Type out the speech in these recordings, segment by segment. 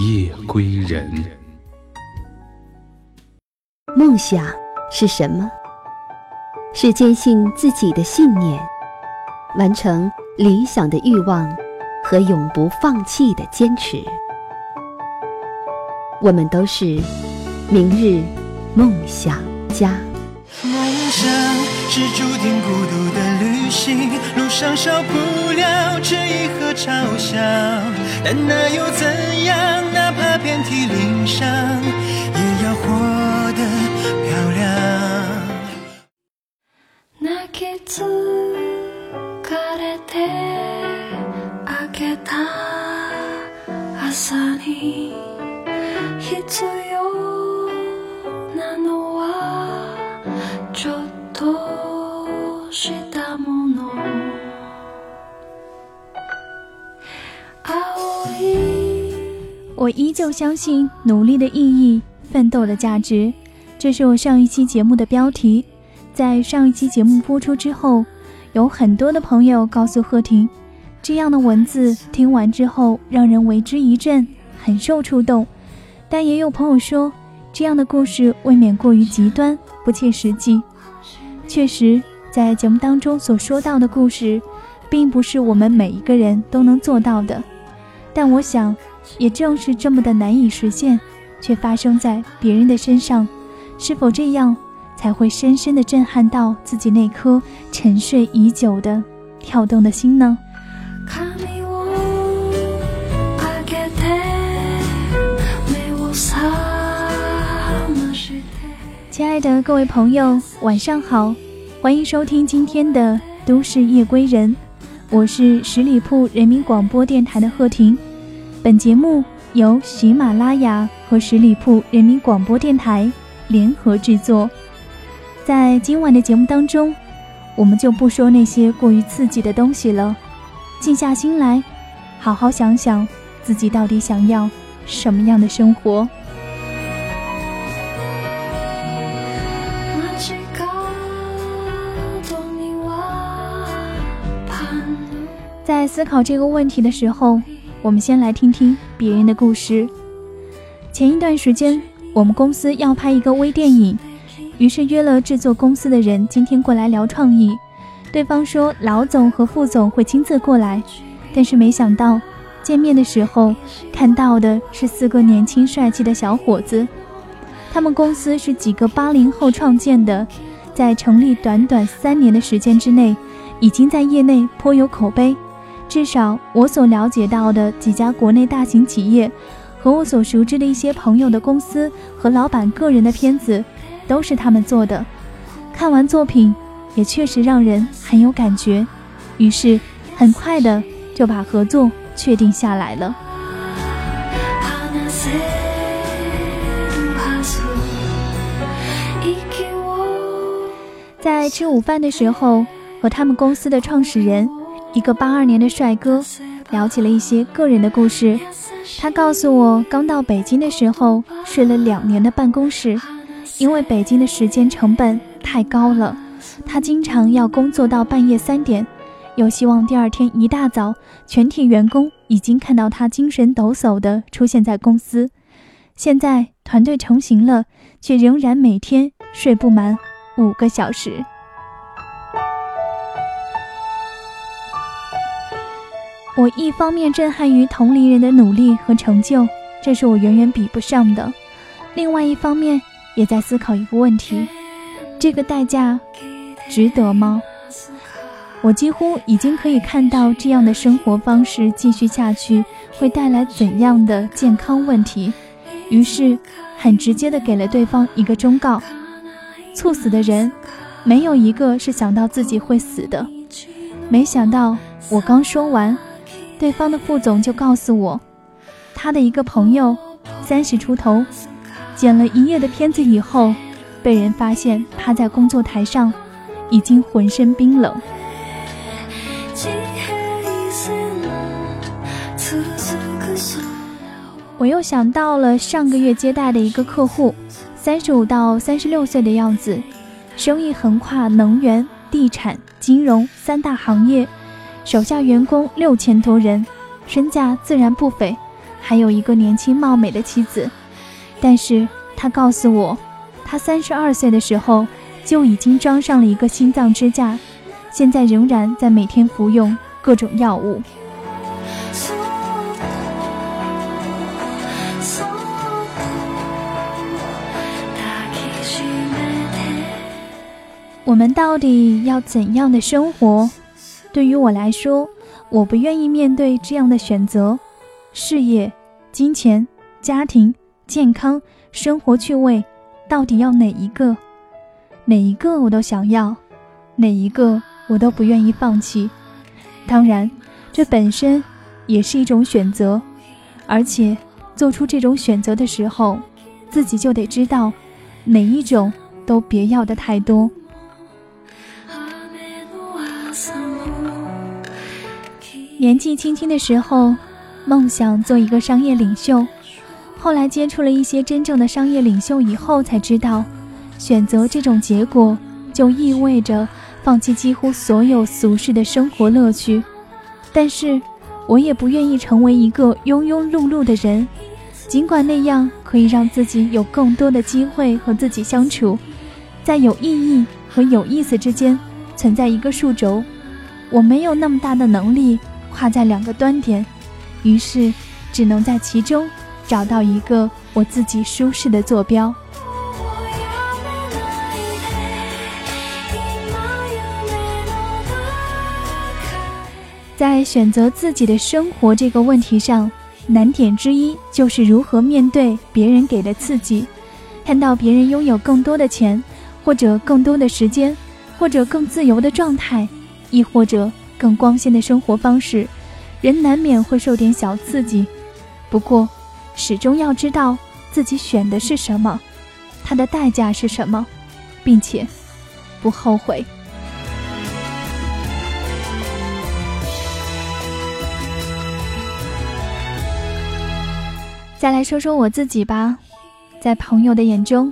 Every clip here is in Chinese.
夜归人。梦想是什么？是坚信自己的信念，完成理想的欲望和永不放弃的坚持。我们都是明日梦想家。梦想是注定孤独的旅行，路上少不了质疑和嘲笑，但那又怎样？哪怕遍体鳞伤，也要活得漂亮。我依旧相信努力的意义，奋斗的价值。这是我上一期节目的标题。在上一期节目播出之后，有很多的朋友告诉贺婷，这样的文字听完之后让人为之一振，很受触动。但也有朋友说，这样的故事未免过于极端，不切实际。确实，在节目当中所说到的故事，并不是我们每一个人都能做到的。但我想，也正是这么的难以实现，却发生在别人的身上，是否这样才会深深的震撼到自己那颗沉睡已久的跳动的心呢？髪を上げて目を覚まして亲爱的各位朋友，晚上好，欢迎收听今天的《都市夜归人》，我是十里铺人民广播电台的贺婷。 本节目由喜马拉雅和十里铺人民广播电台联合制作。在今晚的节目当中，我们就不说那些过于刺激的东西了，静下心来，好好想想自己到底想要什么样的生活。街角にはパン在思考这个问题的时候， 我们先来听听别人的故事。前一段时间，我们公司要拍一个微电影，于是约了制作公司的人今天过来聊创意。对方说老总和副总会亲自过来，但是没想到见面的时候看到的是四个年轻帅气的小伙子。他们公司是几个八零后创建的，在成立短短三年的时间之内，已经在业内颇有口碑。至少我所了解到的几家国内大型企业，和我所熟知的一些朋友的公司和老板个人的片子，都是他们做的。看完作品，也确实让人很有感觉，于是很快的就把合作确定下来了。話せるはず息を在吃午饭的时候，和他们公司的创始人， 一个八二年的帅哥，聊起了一些个人的故事。他告诉我，刚到北京的时候睡了两年的办公室，因为北京的时间成本太高了，他经常要工作到半夜三点，又希望第二天一大早，全体员工已经看到他精神抖擞地出现在公司。现在团队成型了，却仍然每天睡不满五个小时。我一方面震撼于同龄人的努力和成就，这是我远远比不上的；另外一方面，也在思考一个问题：这个代价值得吗？我几乎已经可以看到这样的生活方式继续下去会带来怎样的健康问题，于是很直接的给了对方一个忠告：猝死的人，没有一个是想到自己会死的。没想到我刚说完，对方的副总就告诉我他的一个朋友三十出头剪了一夜的片子以后被人发现趴在工作台上已经浑身冰冷。我又想到了上个月接待的一个客户三十五到三十六岁的样子生意横跨能源地产金融三大行业手下员工六千多人身价自然不菲还有一个年轻貌美的妻子。但是他告诉我他三十二岁的时候就已经装上了一个心脏支架现在仍然在每天服用各种药物。我们到底要怎样的生活？对于我来说，我不愿意面对这样的选择：事业、金钱、家庭、健康、生活趣味，到底要哪一个？哪一个我都想要，哪一个我都不愿意放弃。当然，这本身也是一种选择，而且做出这种选择的时候，自己就得知道，哪一种都别要的太多。年纪轻轻的时候，梦想做一个商业领袖。后来接触了一些真正的商业领袖以后，才知道，选择这种结果就意味着放弃几乎所有俗世的生活乐趣。但是，我也不愿意成为一个庸庸碌碌的人，尽管那样可以让自己有更多的机会和自己相处，在有意义和有意思之间存在一个数轴。我没有那么大的能力跨在两个端点，于是只能在其中找到一个我自己舒适的坐标。在选择自己的生活这个问题上，难点之一就是如何面对别人给的刺激，看到别人拥有更多的钱，或者更多的时间，或者更自由的状态，亦或者。更光鲜的生活方式，人难免会受点小刺激。不过，始终要知道自己选的是什么，它的代价是什么，并且不后悔。再来说说我自己吧，在朋友的眼中，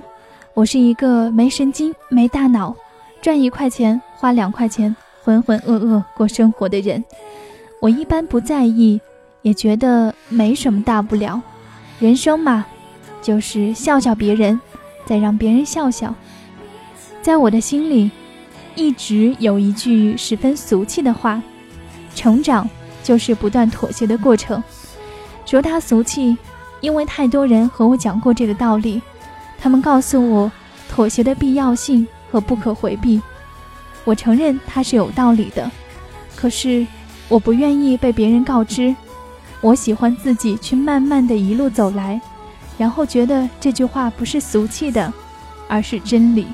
我是一个没神经、没大脑，赚一块钱花两块钱，浑浑噩噩过生活的人。我一般不在意，也觉得没什么大不了。人生嘛，就是笑笑别人，再让别人笑笑。在我的心里，一直有一句十分俗气的话：成长就是不断妥协的过程。说它俗气，因为太多人和我讲过这个道理，他们告诉我妥协的必要性和不可回避。我承认它是有道理的可是我不愿意被别人告知。我喜欢自己去慢慢的一路走来然后觉得这句话不是俗气的而是真理。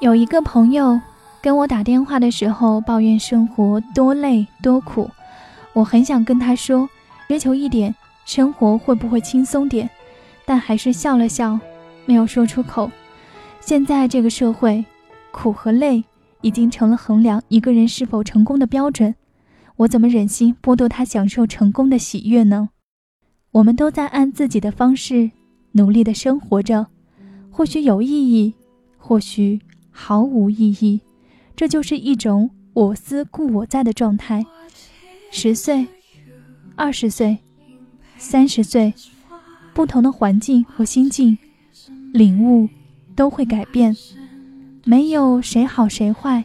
有一个朋友跟我打电话的时候抱怨生活多累多苦我很想跟他说追求一点生活会不会轻松点，但还是笑了笑，没有说出口。现在这个社会，苦和累已经成了衡量一个人是否成功的标准，我怎么忍心剥夺他享受成功的喜悦呢？我们都在按自己的方式努力的生活着，或许有意义，或许毫无意义，这就是一种我思故我在的状态。十岁、二十岁、三十岁，不同的环境和心境，领悟都会改变，没有谁好谁坏，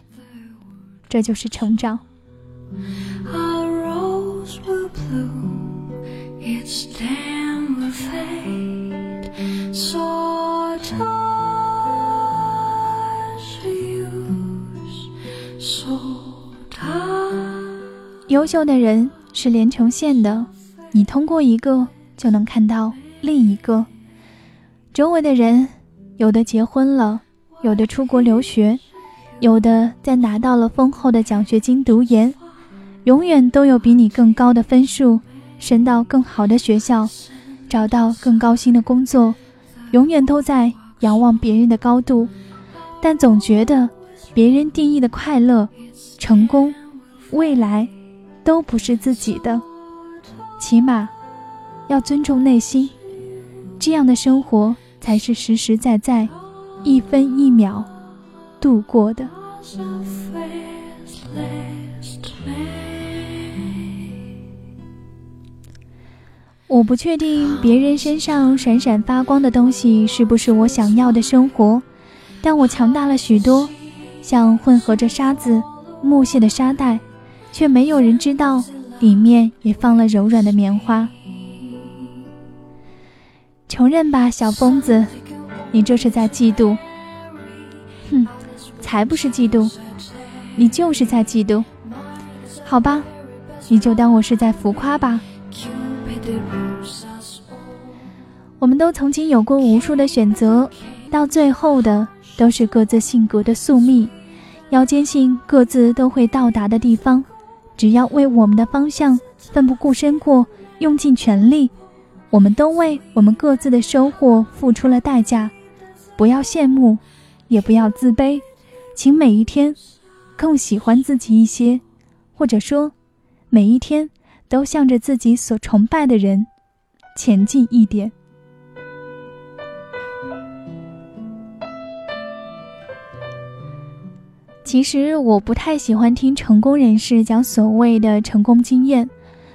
这就是成长。优秀的人是连成线的，你通过一个就能看到另一个。周围的人，有的结婚了，有的出国留学，有的在拿到了丰厚的奖学金读研，永远都有比你更高的分数，升到更好的学校，找到更高薪的工作，永远都在仰望别人的高度，但总觉得别人定义的快乐、成功、未来，都不是自己的。起码，要尊重内心，这样的生活才是实实在在、一分一秒度过的。我不确定别人身上闪闪发光的东西是不是我想要的生活，但我强大了许多，像混合着沙子、木屑的沙袋，却没有人知道里面也放了柔软的棉花。承认吧，小疯子，你这是在嫉妒。哼，才不是嫉妒，你就是在嫉妒。好吧，你就当我是在浮夸吧。我们都曾经有过无数的选择，到最后的都是各自性格的宿命。要坚信各自都会到达的地方，只要为我们的方向奋不顾身过，用尽全力，我们都为我们各自的收获付出了代价。不要羡慕，也不要自卑，请每一天更喜欢自己一些，或者说，每一天都向着自己所崇拜的人前进一点。其实我不太喜欢听成功人士讲所谓的成功经验，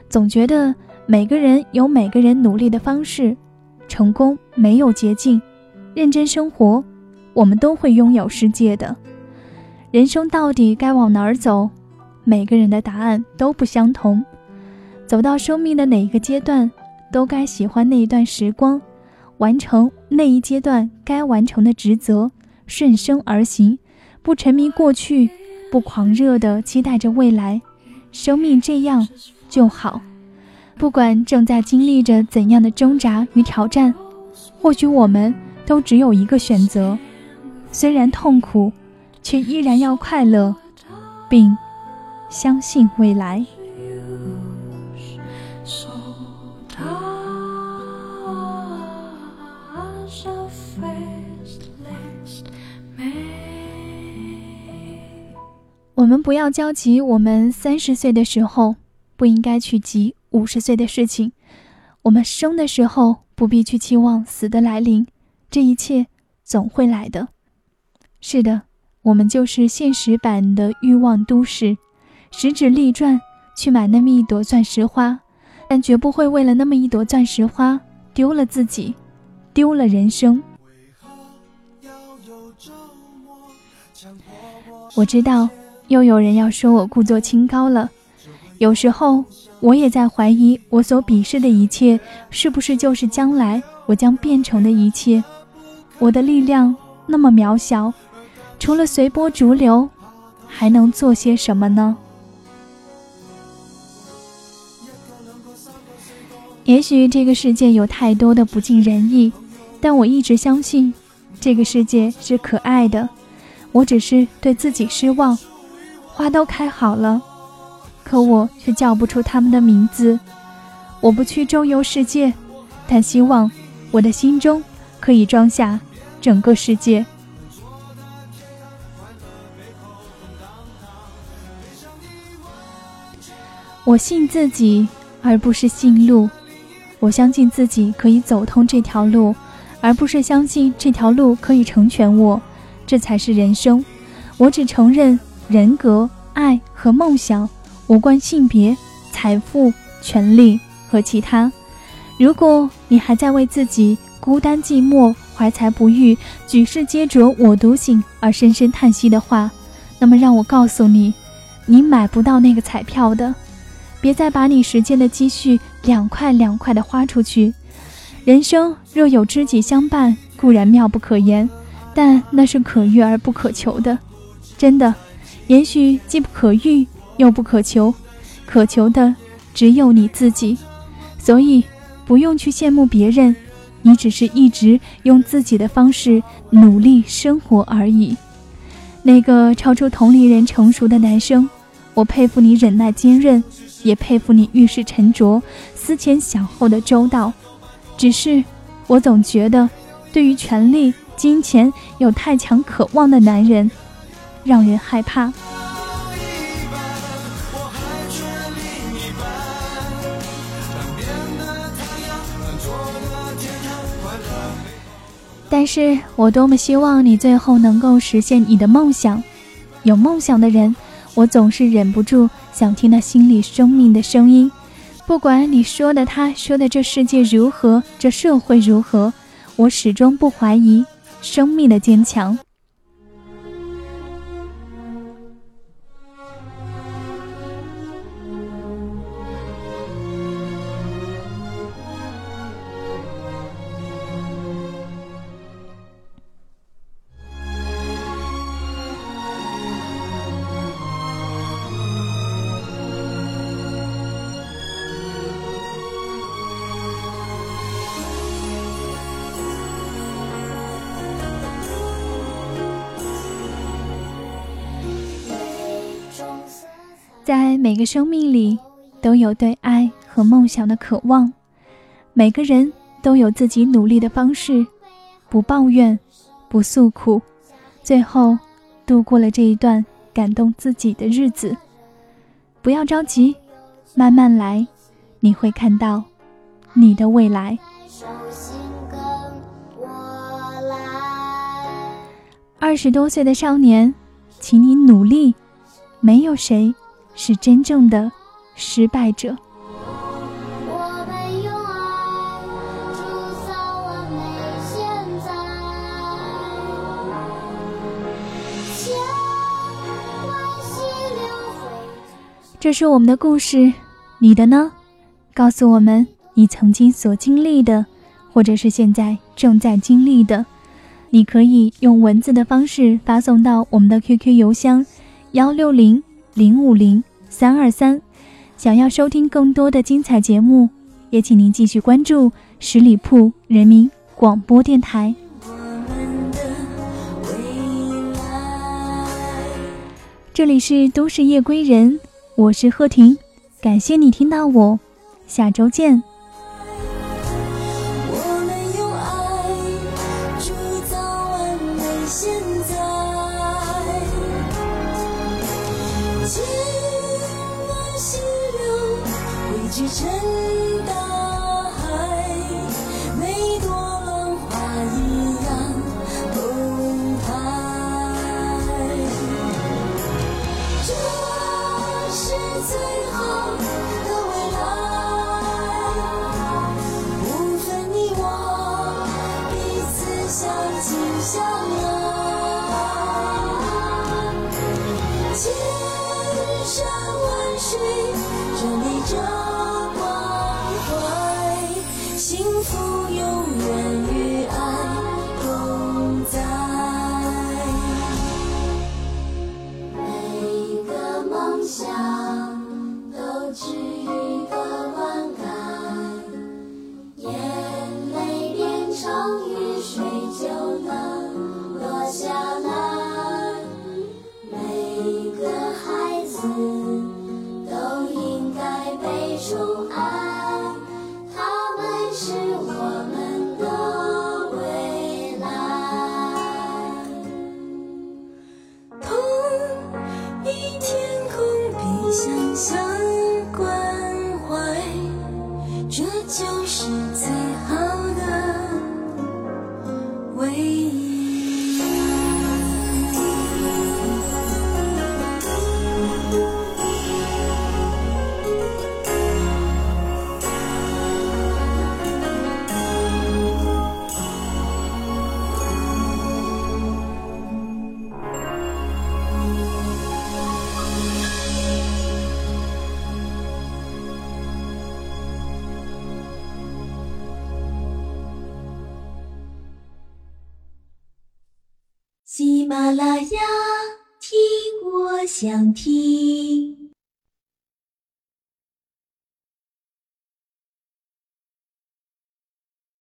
总觉得每个人有每个人努力的方式，成功没有捷径，认真生活，我们都会拥有世界的。人生到底该往哪儿走？每个人的答案都不相同。走到生命的哪一个阶段，都该喜欢那一段时光，完成那一阶段该完成的职责，顺生而行。不沉迷过去，不狂热的期待着未来，生命这样就好。不管正在经历着怎样的挣扎与挑战，或许我们都只有一个选择：虽然痛苦，却依然要快乐，并相信未来。我们不要焦急，我们三十岁的时候不应该去急五十岁的事情。我们生的时候不必去期望死的来临，这一切总会来的。是的，我们就是现实版的欲望都市，十指立转去买那么一朵钻石花，但绝不会为了那么一朵钻石花丢了自己，丢了人生。我知道。又有人要说我故作清高了，有时候我也在怀疑，我所鄙视的一切，是不是就是将来我将变成的一切？我的力量那么渺小，除了随波逐流，还能做些什么呢？也许这个世界有太多的不尽人意，但我一直相信，这个世界是可爱的。我只是对自己失望。花都开好了，可我却叫不出他们的名字。我不去周游世界，但希望我的心中可以装下整个世界。我信自己，而不是信路。我相信自己可以走通这条路，而不是相信这条路可以成全我。这才是人生。我只承认。人格、爱和梦想无关性别、财富、权利和其他。如果你还在为自己孤单寂寞、怀才不遇、举世皆浊我独醒而深深叹息的话，那么让我告诉你，你买不到那个彩票的。别再把你时间的积蓄两块两块的花出去。人生若有知己相伴，固然妙不可言，但那是可遇而不可求的。真的。也许既不可遇又不可求，可求的只有你自己，所以不用去羡慕别人，你只是一直用自己的方式努力生活而已。那个超出同龄人成熟的男生，我佩服你忍耐坚韧，也佩服你遇事沉着、思前想后的周到。只是，我总觉得，对于权力、金钱有太强渴望的男人，让人害怕。但是我多么希望你最后能够实现你的梦想。有梦想的人，我总是忍不住想听那心里生命的声音。不管你说的他说的这世界如何，这社会如何，我始终不怀疑生命的坚强。在每个生命里，都有对爱和梦想的渴望。每个人都有自己努力的方式，不抱怨，不诉苦，最后度过了这一段感动自己的日子。不要着急，慢慢来，你会看到你的未来。二十多岁的少年，请你努力，没有谁是真正的失败者。这是我们的故事，你的呢？告诉我们你曾经所经历的，或者是现在正在经历的。你可以用文字的方式发送到我们的 QQ 邮箱幺六零零五零三二三。想要收听更多的精彩节目，也请您继续关注十里铺人民广播电台。我们的未来。这里是都市夜归人，我是贺婷，感谢你听到我，下周见。最好的未来。